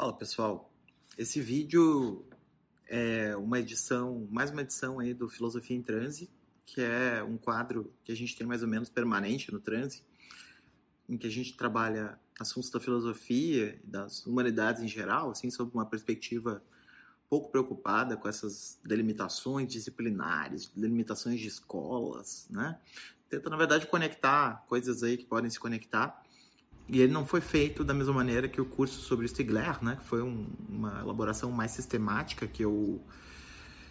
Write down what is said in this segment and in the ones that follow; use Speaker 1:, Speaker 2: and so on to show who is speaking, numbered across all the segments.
Speaker 1: Fala pessoal, esse vídeo é uma edição, mais uma edição aí do Filosofia em Transe, que é um quadro que a gente tem mais ou menos permanente no Transe, em que a gente trabalha assuntos da filosofia e das humanidades em geral, assim, sob uma perspectiva pouco preocupada com essas delimitações disciplinares, delimitações de escolas, né? Tenta, na verdade, conectar coisas aí que podem se conectar e ele não foi feito da mesma maneira que o curso sobre Stigler, né? Que foi um, uma elaboração mais sistemática que eu,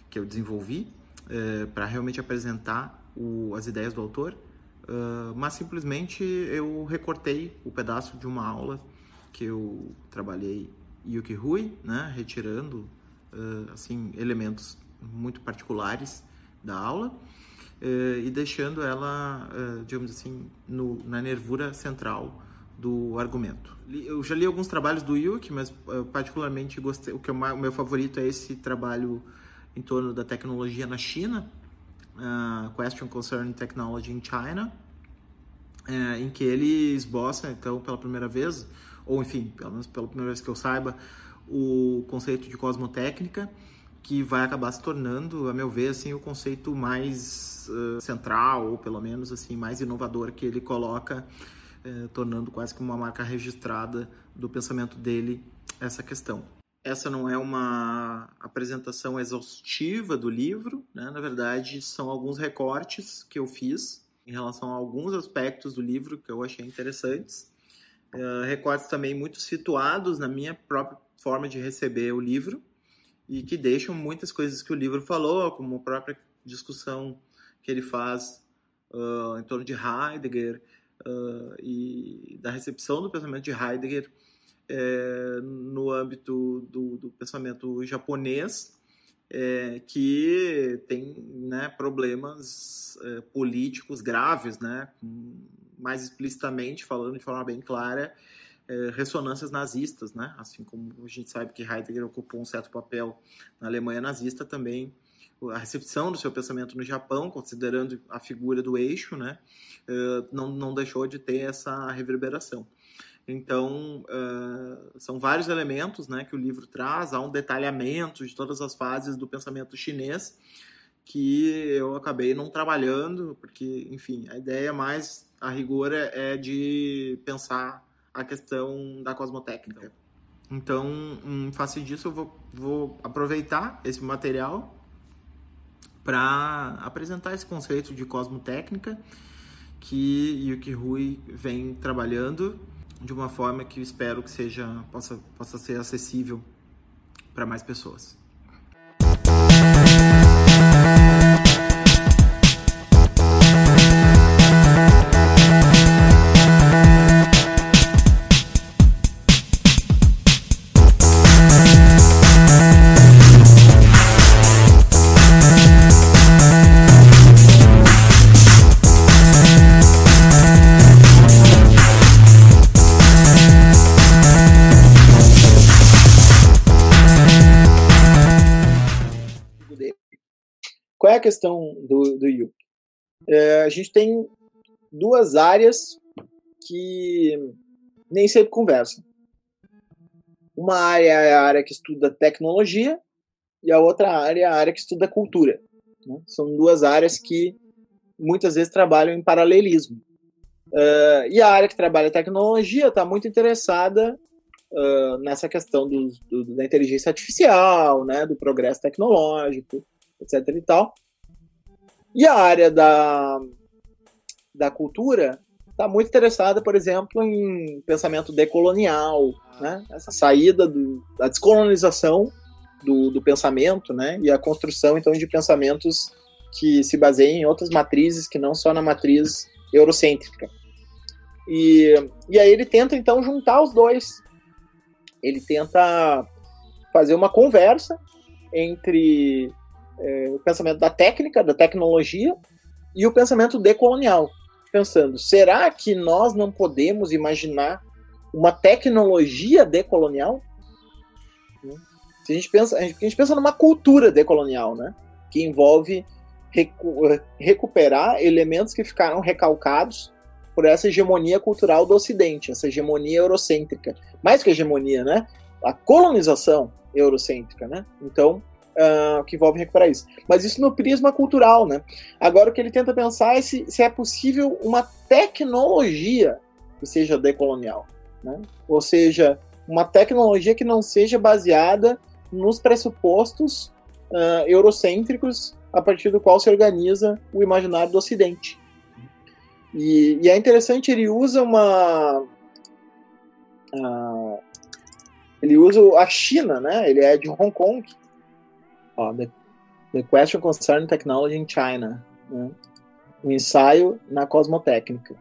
Speaker 1: que eu desenvolvi é, para realmente apresentar o, as ideias do autor. Uh, mas simplesmente eu recortei o pedaço de uma aula que eu trabalhei Yuki Rui, né? Retirando uh, assim elementos muito particulares da aula uh, e deixando ela, digamos assim, no, na nervura central do argumento. Eu já li alguns trabalhos do Yuki, mas uh, particularmente gostei, o que é o meu favorito é esse trabalho em torno da tecnologia na China, uh, Question Concerning Technology in China, uh, em que ele esboça, então, pela primeira vez, ou enfim, pelo menos pela primeira vez que eu saiba, o conceito de cosmotécnica, que vai acabar se tornando, a meu ver, assim, o conceito mais uh, central, ou pelo menos assim mais inovador que ele coloca eh, tornando quase que uma marca registrada do pensamento dele essa questão. Essa não é uma apresentação exaustiva do livro, né? na verdade, são alguns recortes que eu fiz em relação a alguns aspectos do livro que eu achei interessantes. Uh, recortes também muito situados na minha própria forma de receber o livro e que deixam muitas coisas que o livro falou, como a própria discussão que ele faz uh, em torno de Heidegger, uh, e da recepção do pensamento de Heidegger no âmbito do, do pensamento japonês, que tem né, problemas políticos graves, né, mais explicitamente, falando de forma bem clara, ressonâncias nazistas, né, assim como a gente sabe que Heidegger ocupou um certo papel na Alemanha nazista, também a recepção do seu pensamento no Japão, considerando a figura do eixo, né, eh, não, não deixou de ter essa reverberação. Então, uh, são vários elementos né, que o livro traz, há um detalhamento de todas as fases do pensamento chinês que eu acabei não trabalhando, porque, enfim, a ideia mais, a rigor, é, é de pensar a questão da cosmotécnica. Então, em face disso, eu vou, vou aproveitar esse material para apresentar esse conceito de cosmotécnica que Yuki Rui vem trabalhando de uma forma que espero que seja possa, possa ser acessível para mais pessoas.
Speaker 2: A questão do, do? É, a gente tem duas áreas que nem sempre conversam. Uma área é a área que estuda tecnologia e a outra área é a área que estuda cultura. Né? São duas áreas que muitas vezes trabalham em paralelismo. Uh, e a área que trabalha tecnologia está muito interessada uh, nessa questão do, do, da inteligência artificial, né, do progresso tecnológico, etc. e tal. E a área da, da cultura está muito interessada, por exemplo, em pensamento decolonial, né? essa saída do, da descolonização do, do pensamento né? e a construção, então, de pensamentos que se baseiem em outras matrizes que não só na matriz eurocêntrica. E, e aí ele tenta, então, juntar os dois. Ele tenta fazer uma conversa entre é, o pensamento da técnica, da tecnologia e o pensamento decolonial. Pensando, será que nós não podemos imaginar uma tecnologia decolonial? Se a gente pensa, a gente pensa numa cultura decolonial, né? Que envolve recu recuperar elementos que ficaram recalcados por essa hegemonia cultural do Ocidente, essa hegemonia eurocêntrica. Mais que hegemonia, né?
Speaker 1: a colonização eurocêntrica, né? Então, uh, que envolve recuperar isso. Mas isso no prisma cultural, né? Agora o que ele tenta pensar é se, se é possível uma tecnologia que seja decolonial, né? Ou seja, uma tecnologia que não seja baseada nos pressupostos uh, eurocêntricos a partir do qual se organiza o imaginário do Ocidente. E, e é interessante, ele usa uma. Uh, ele usa a China, né? Ele é de Hong Kong. Ó, the, the Question Concerning Technology in China. Né? Um ensaio na cosmotécnica.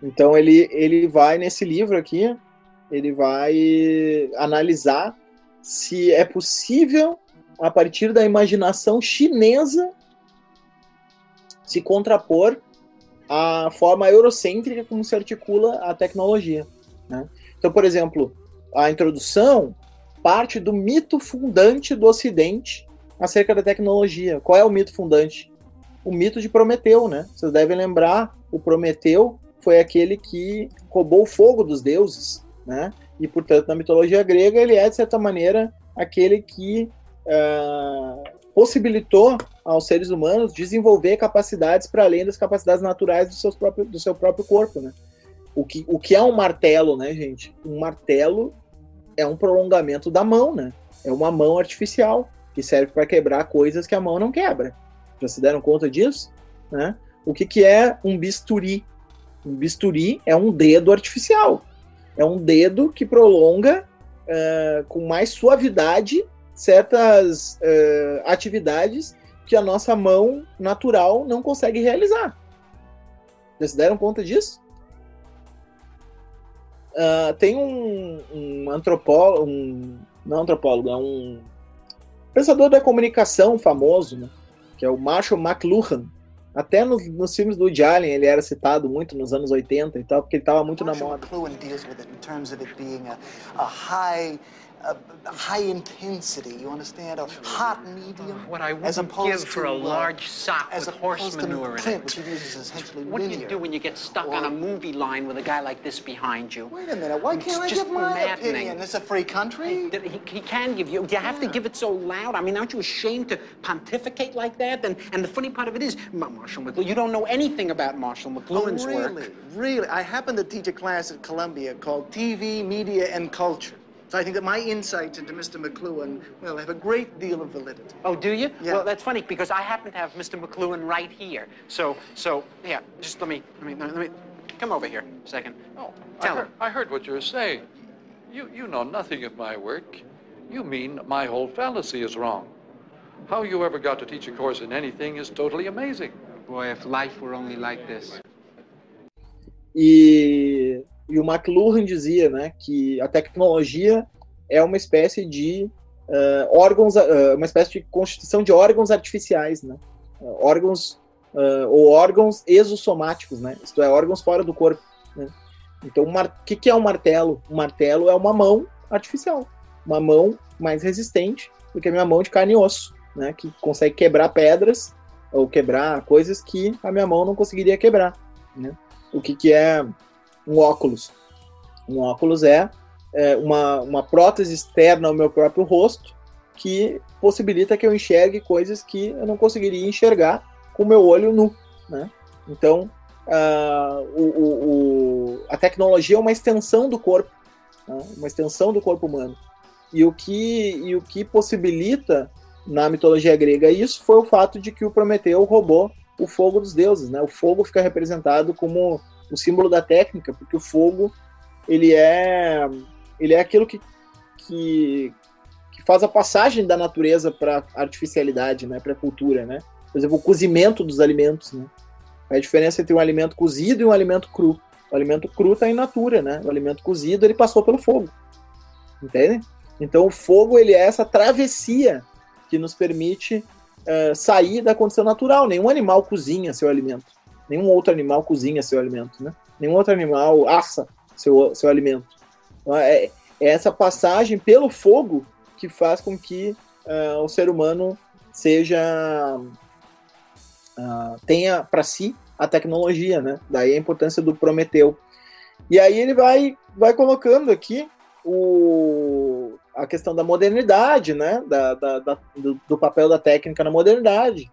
Speaker 1: Então ele, ele vai nesse livro aqui, ele vai analisar se é possível, a partir da imaginação chinesa, se contrapor à forma eurocêntrica como se articula a tecnologia. Né? Então, por exemplo, a introdução parte do mito fundante do Ocidente acerca da tecnologia. Qual é o mito fundante? O mito de Prometeu, né? Vocês devem lembrar, o Prometeu foi aquele que roubou o fogo dos deuses, né? E, portanto, na mitologia grega, ele é, de certa maneira, aquele que uh, possibilitou aos seres humanos desenvolver capacidades para além das capacidades naturais do, seus próprio, do seu próprio corpo, né? O que, o que é um martelo, né, gente? Um martelo é um prolongamento da mão, né? É uma mão artificial que serve para quebrar coisas que a mão não quebra. Já se deram conta disso? Né? O que, que é um bisturi? Um bisturi é um dedo artificial. É um dedo que prolonga uh, com mais suavidade certas uh, atividades que a nossa mão natural não consegue realizar. Já se deram conta disso? Uh, tem um, um antropólogo, um, não antropólogo, é um pensador da comunicação famoso, né, que é o Marshall McLuhan. Até nos, nos filmes do Woody Allen ele era citado muito nos anos 80 e tal, porque ele estava muito Marshall na moda. McLuhan deals with it in terms of it being a, a high a, high intensity, you understand? A hot medium.
Speaker 3: What I wouldn't give for a uh, large sock with horse manure in it. Which uses essentially what do you do when you get stuck or, on a movie line with a guy like this behind you?
Speaker 4: Wait a minute, why can't it's I give my maddening. opinion? It's a free country.
Speaker 3: He, he, he can give you. Do you have yeah. to give it so loud? I mean, aren't you ashamed to pontificate like that? And, and the funny part of it is, Marshall McLuhan, you don't know anything about Marshall oh, McLuhan's
Speaker 4: oh, really?
Speaker 3: work.
Speaker 4: Really? Really? I happen to teach a class at Columbia called TV, Media, and Culture. So I think that my insights into Mr. McLuhan, well, have a great deal of validity.
Speaker 3: Oh, do you?
Speaker 4: Yeah.
Speaker 3: Well, that's funny because I happen to have Mr. McLuhan right here. So, so, yeah, just let me, let me, let me, come over here a second.
Speaker 5: Oh, Tell I heard, him. I heard what you were saying. You, you know nothing of my work. You mean my whole fallacy is wrong. How you ever got to teach a course in anything is totally amazing.
Speaker 3: Boy, if life were only like this.
Speaker 1: E E o McLuhan dizia né, que a tecnologia é uma espécie de uh, órgãos, uh, uma espécie de constituição de órgãos artificiais, né? Uh, órgãos ou órgãos exossomáticos, né? Isto é, órgãos fora do corpo. Né? Então, o que, que é um martelo? Um martelo é uma mão artificial, uma mão mais resistente do que a minha mão de carne e osso, né? Que consegue quebrar pedras ou quebrar coisas que a minha mão não conseguiria quebrar. Né? O que, que é um óculos. Um óculos é, é uma, uma prótese externa ao meu próprio rosto que possibilita que eu enxergue coisas que eu não conseguiria enxergar com o meu olho nu. Né? Então, uh, o, o, o, a tecnologia é uma extensão do corpo, né? uma extensão do corpo humano. E o que, e o que possibilita na mitologia grega isso foi o fato de que o Prometeu roubou o fogo dos deuses. Né? O fogo fica representado como o símbolo da técnica, porque o fogo ele é ele é aquilo que, que, que faz a passagem da natureza para artificialidade, né, para a cultura, né? Por exemplo, o cozimento dos alimentos, né? A diferença entre um alimento cozido e um alimento cru. O alimento cru está em natura, né? O alimento cozido ele passou pelo fogo, entende? Então o fogo ele é essa travessia que nos permite uh, sair da condição natural. Nenhum animal cozinha seu alimento. Nenhum outro animal cozinha seu alimento, né? Nenhum outro animal assa seu, seu alimento. Então, é, é essa passagem pelo fogo que faz com que uh, o ser humano seja uh, tenha para si a tecnologia, né? Daí a importância do Prometeu. E aí ele vai vai colocando aqui o, a questão da modernidade, né? Da, da, da do, do, papel da técnica na modernidade,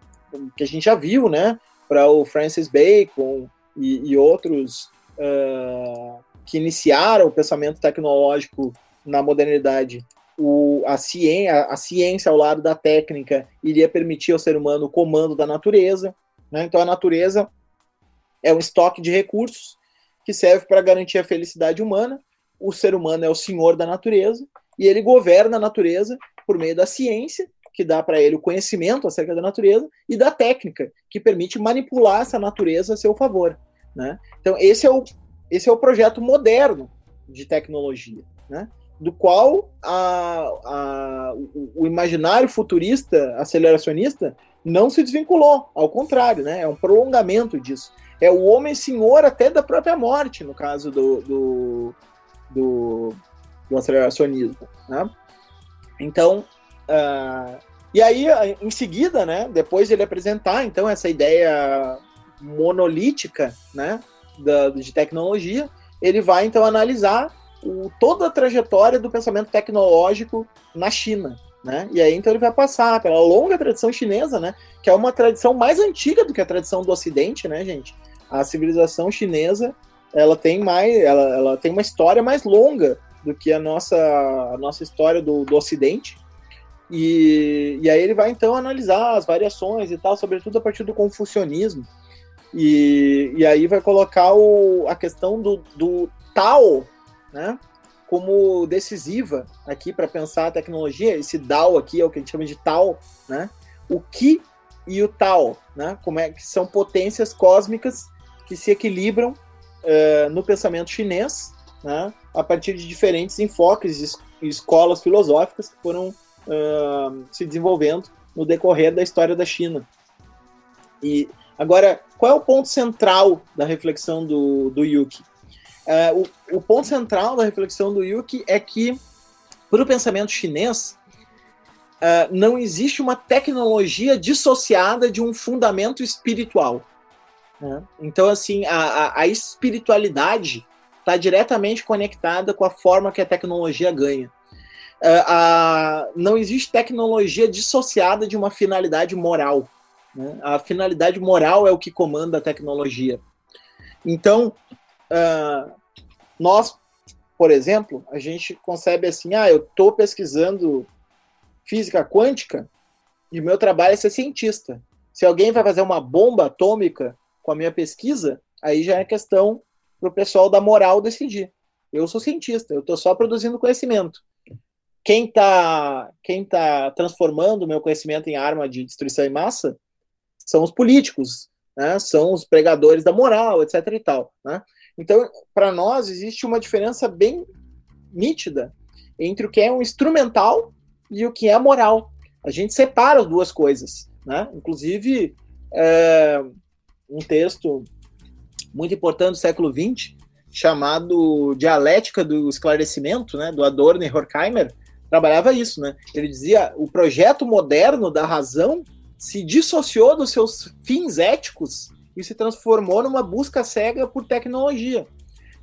Speaker 1: que a gente já viu, né? Para o Francis Bacon e, e outros uh, que iniciaram o pensamento tecnológico na modernidade. O, a, ciência, a ciência ao lado da técnica iria permitir ao ser humano o comando da natureza. Né? Então a natureza é um estoque de recursos que serve para garantir a felicidade humana. O ser humano é o senhor da natureza e ele governa a natureza por meio da ciência, que dá para ele o conhecimento acerca da natureza, e da técnica, que permite manipular essa natureza a seu favor. Né? Então, esse é, o, esse é o projeto moderno de tecnologia, né? do qual a, a, o, o imaginário futurista, aceleracionista, não se desvinculou, ao contrário, né? é um prolongamento disso. É o homem senhor até da própria morte, no caso do, do, do, do aceleracionismo. Né? Então, uh, e aí, em seguida, né, depois de ele apresentar então essa ideia monolítica né, da, de tecnologia, ele vai então analisar o, toda a trajetória do pensamento tecnológico na China. Né? E aí então ele vai passar pela longa tradição chinesa, né, que é uma tradição mais antiga do que a tradição do Ocidente, né, gente? A civilização chinesa ela tem mais, ela, ela tem uma história mais longa do que a nossa, a nossa história do, do Ocidente. E, e aí ele vai então analisar as variações e tal, sobretudo a partir do confucionismo. E, e aí vai colocar o, a questão do, do Tao, né? Como decisiva aqui para pensar a tecnologia. Esse Dao aqui é o que a gente chama de Tao, né? O Qi e o Tao, né? Como é que são potências cósmicas que se equilibram uh, no pensamento chinês, né? A partir de diferentes enfoques e escolas filosóficas que foram uh, se desenvolvendo no decorrer da história da China. E agora, qual é o ponto central da reflexão do, do Yuki? Uh, o, o, ponto central da reflexão do Yuki é que, para o pensamento chinês, uh, não existe uma tecnologia dissociada de um fundamento espiritual. Né? Então, assim, a, a, a espiritualidade está diretamente conectada com a forma que a tecnologia ganha. Uh, não existe tecnologia dissociada de uma finalidade moral. Né? A finalidade moral é o que comanda a tecnologia. Então, uh, nós, por exemplo, a gente concebe assim: ah, eu estou pesquisando física quântica e meu trabalho é ser cientista. Se alguém vai fazer uma bomba atômica com a minha pesquisa, aí já é questão para o pessoal da moral decidir. Eu sou cientista, eu estou só produzindo conhecimento quem está quem tá transformando o meu conhecimento em arma de destruição em massa são os políticos, né? são os pregadores da moral, etc. e tal. Né? Então, para nós, existe uma diferença bem nítida entre o que é um instrumental e o que é moral. A gente separa as duas coisas. Né? Inclusive, é, um texto muito importante do século XX, chamado Dialética do Esclarecimento, né, do Adorno e Horkheimer, trabalhava isso, né? Ele dizia o projeto moderno da razão se dissociou dos seus fins éticos e se transformou numa busca cega por tecnologia,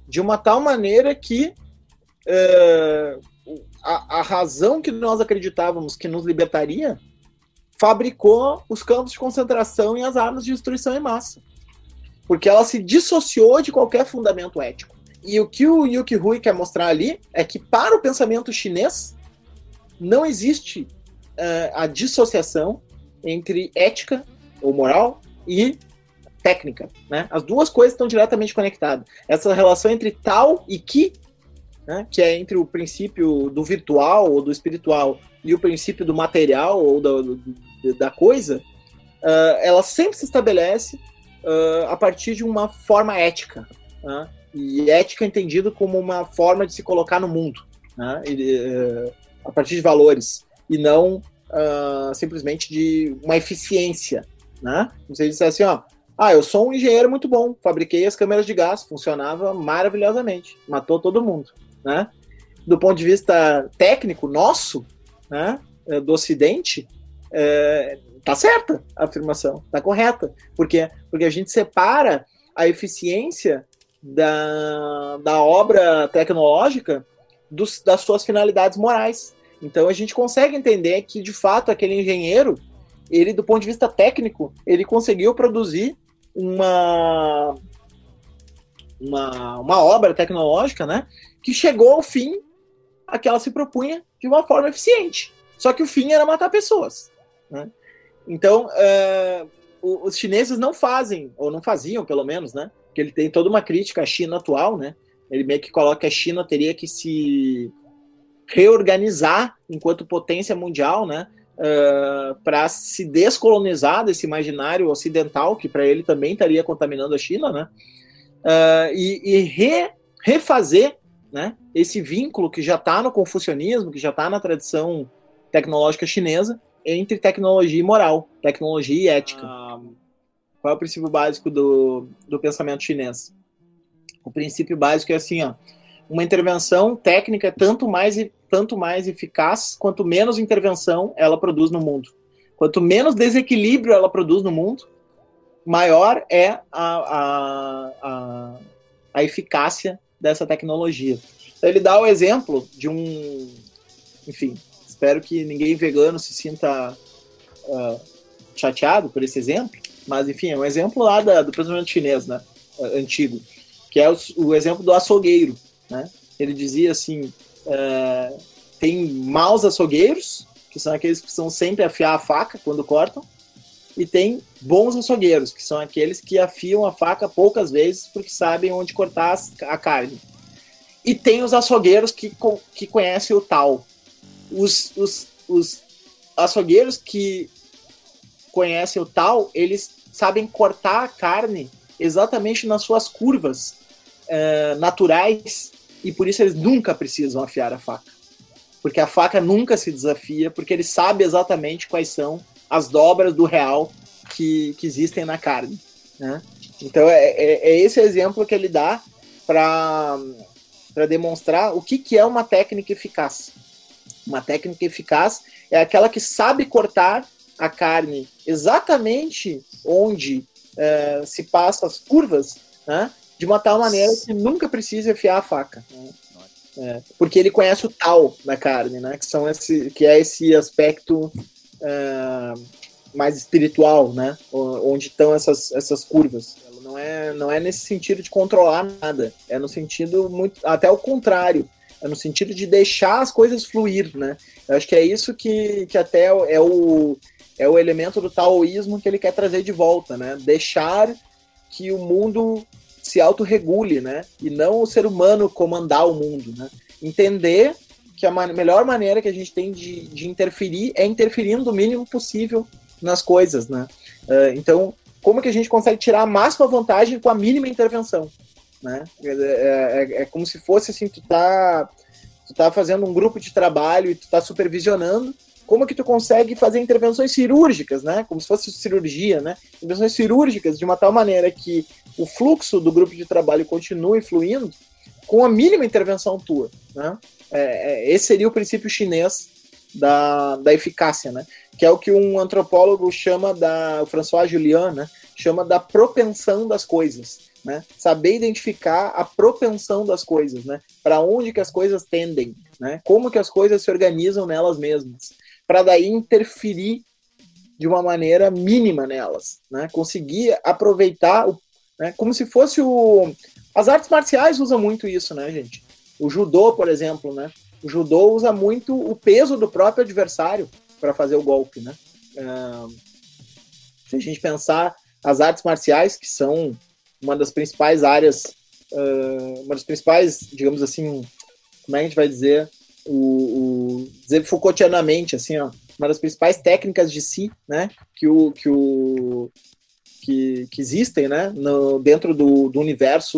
Speaker 1: de uma tal maneira que é, a, a razão que nós acreditávamos que nos libertaria fabricou os campos de concentração e as armas de destruição em massa, porque ela se dissociou de qualquer fundamento ético. E o que o Yuki Hui quer mostrar ali é que para o pensamento chinês não existe uh, a dissociação entre ética ou moral e técnica. Né? As duas coisas estão diretamente conectadas. Essa relação entre tal e que, né, que é entre o princípio do virtual ou do espiritual e o princípio do material ou da, da coisa, uh, ela sempre se estabelece uh, a partir de uma forma ética. Né? E ética entendido como uma forma de se colocar no mundo. Né? E, uh, a partir de valores e não uh, simplesmente de uma eficiência, né? Você disse assim, ó, ah, eu sou um engenheiro muito bom, fabriquei as câmeras de gás, funcionava maravilhosamente, matou todo mundo, né? Do ponto de vista técnico nosso, né, eh, do Ocidente, é, tá certa a afirmação, tá correta, porque porque a gente separa a eficiência da, da obra tecnológica dos, das suas finalidades morais. Então a gente consegue entender que, de fato, aquele engenheiro, ele, do ponto de vista técnico, ele conseguiu produzir uma, uma, uma obra tecnológica, né? Que chegou ao fim a que ela se propunha de uma forma eficiente. Só que o fim era matar pessoas. Né? Então, uh, os chineses não fazem, ou não faziam, pelo menos, né? Porque ele tem toda uma crítica à China atual, né? Ele meio que coloca que a China teria que se reorganizar enquanto potência mundial, né? Uh, para se descolonizar desse imaginário ocidental, que para ele também estaria contaminando a China, né? Uh, e, e re, refazer né, esse vínculo que já está no confucionismo, que já está na tradição tecnológica chinesa, entre tecnologia e moral, tecnologia e ética. Ah, qual é o princípio básico do, do pensamento chinês? O princípio básico é assim, ó, uma intervenção técnica é tanto mais, tanto mais eficaz quanto menos intervenção ela produz no mundo. Quanto menos desequilíbrio ela produz no mundo, maior é a, a, a, a eficácia dessa tecnologia. Então, ele dá o exemplo de um, enfim, espero que ninguém vegano se sinta uh, chateado por esse exemplo, mas enfim, é um exemplo lá da, do pensamento chinês, né, antigo, que é o, o exemplo do açougueiro, né? Ele dizia assim, uh, tem maus açougueiros, que são aqueles que são sempre afiar a faca quando cortam, e tem bons açougueiros, que são aqueles que afiam a faca poucas vezes porque sabem onde cortar a carne. E tem os açougueiros que, que conhecem o tal. Os, os, os açougueiros que conhecem o tal, eles sabem cortar a carne exatamente nas suas curvas uh, naturais e por isso eles nunca precisam afiar a faca. Porque a faca nunca se desafia, porque ele sabe exatamente quais são as dobras do real que, que existem na carne. Né? Então é, é, é esse exemplo que ele dá para demonstrar o que, que é uma técnica eficaz. Uma técnica eficaz é aquela que sabe cortar a carne exatamente onde é, se passam as curvas, né? De uma tal maneira que nunca precisa enfiar a faca. Né? É, porque ele conhece o tal da carne, né? Que, são esse, que é esse aspecto uh, mais espiritual, né? Onde estão essas, essas curvas. Não é, não é nesse sentido de controlar nada. É no sentido muito. Até o contrário. É no sentido de deixar as coisas fluir, né? Eu acho que é isso que, que até é o, é o elemento do taoísmo que ele quer trazer de volta, né? Deixar que o mundo se autorregule, né? E não o ser humano comandar o mundo, né? Entender que a man melhor maneira que a gente tem de, de interferir é interferindo o mínimo possível nas coisas, né? Uh, então, como que a gente consegue tirar a máxima vantagem com a mínima intervenção, né? É, é, é como se fosse assim, tu tá, tu tá fazendo um grupo de trabalho e tu tá supervisionando, como que tu consegue fazer intervenções cirúrgicas, né? Como se fosse cirurgia, né? Intervenções cirúrgicas de uma tal maneira que o fluxo do grupo de trabalho continue fluindo com a mínima intervenção tua, né? É, é, esse seria o princípio chinês da, da eficácia, né? Que é o que um antropólogo chama da, o François Julian, né? Chama da propensão das coisas, né? Saber identificar a propensão das coisas, né? Para onde que as coisas tendem, né? Como que as coisas se organizam nelas mesmas, para daí interferir de uma maneira mínima nelas, né? Conseguir aproveitar o, né? Como se fosse o as artes marciais usam muito isso, né, gente? O judô, por exemplo, né? O judô usa muito o peso do próprio adversário para fazer o golpe, né? Uh, se a gente pensar as artes marciais, que são uma das principais áreas, uh, uma das principais, digamos assim, como é que a gente vai dizer, o, o dizer Foucaultianamente, assim, ó, uma das principais técnicas de si, né, que o que o que, que existem, né, no, dentro do, do universo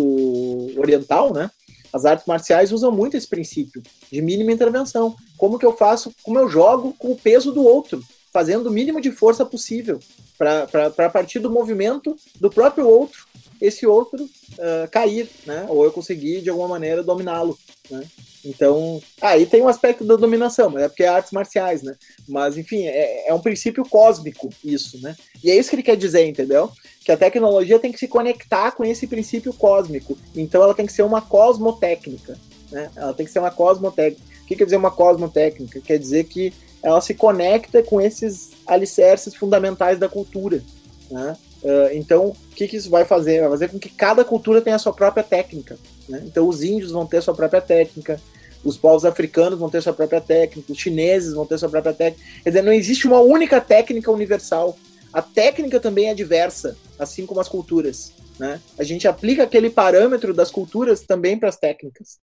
Speaker 1: oriental, né, as artes marciais usam muito esse princípio de mínima intervenção. Como que eu faço, como eu jogo com o peso do outro, fazendo o mínimo de força possível para partir do movimento do próprio outro, esse outro uh, cair, né? Ou eu conseguir de alguma maneira dominá-lo, né? Então, aí ah, tem um aspecto da dominação, mas é porque é artes marciais, né? Mas, enfim, é, é, um princípio cósmico isso, né? E é isso que ele quer dizer, entendeu? Que a tecnologia tem que se conectar com esse princípio cósmico. Então, ela tem que ser uma cosmotécnica. Né? Ela tem que ser uma cosmotécnica. O que quer dizer uma cosmotécnica? Quer dizer que ela se conecta com esses alicerces fundamentais da cultura. Né? Uh, então, o que, que, isso vai fazer? Vai fazer com que cada cultura tenha a sua própria técnica. Né? Então, os índios vão ter a sua própria técnica, os povos africanos vão ter sua própria técnica, os chineses vão ter sua própria técnica. Quer dizer, não existe uma única técnica universal. A técnica também é diversa, assim como as culturas. Né? A gente aplica aquele parâmetro das culturas também para as técnicas.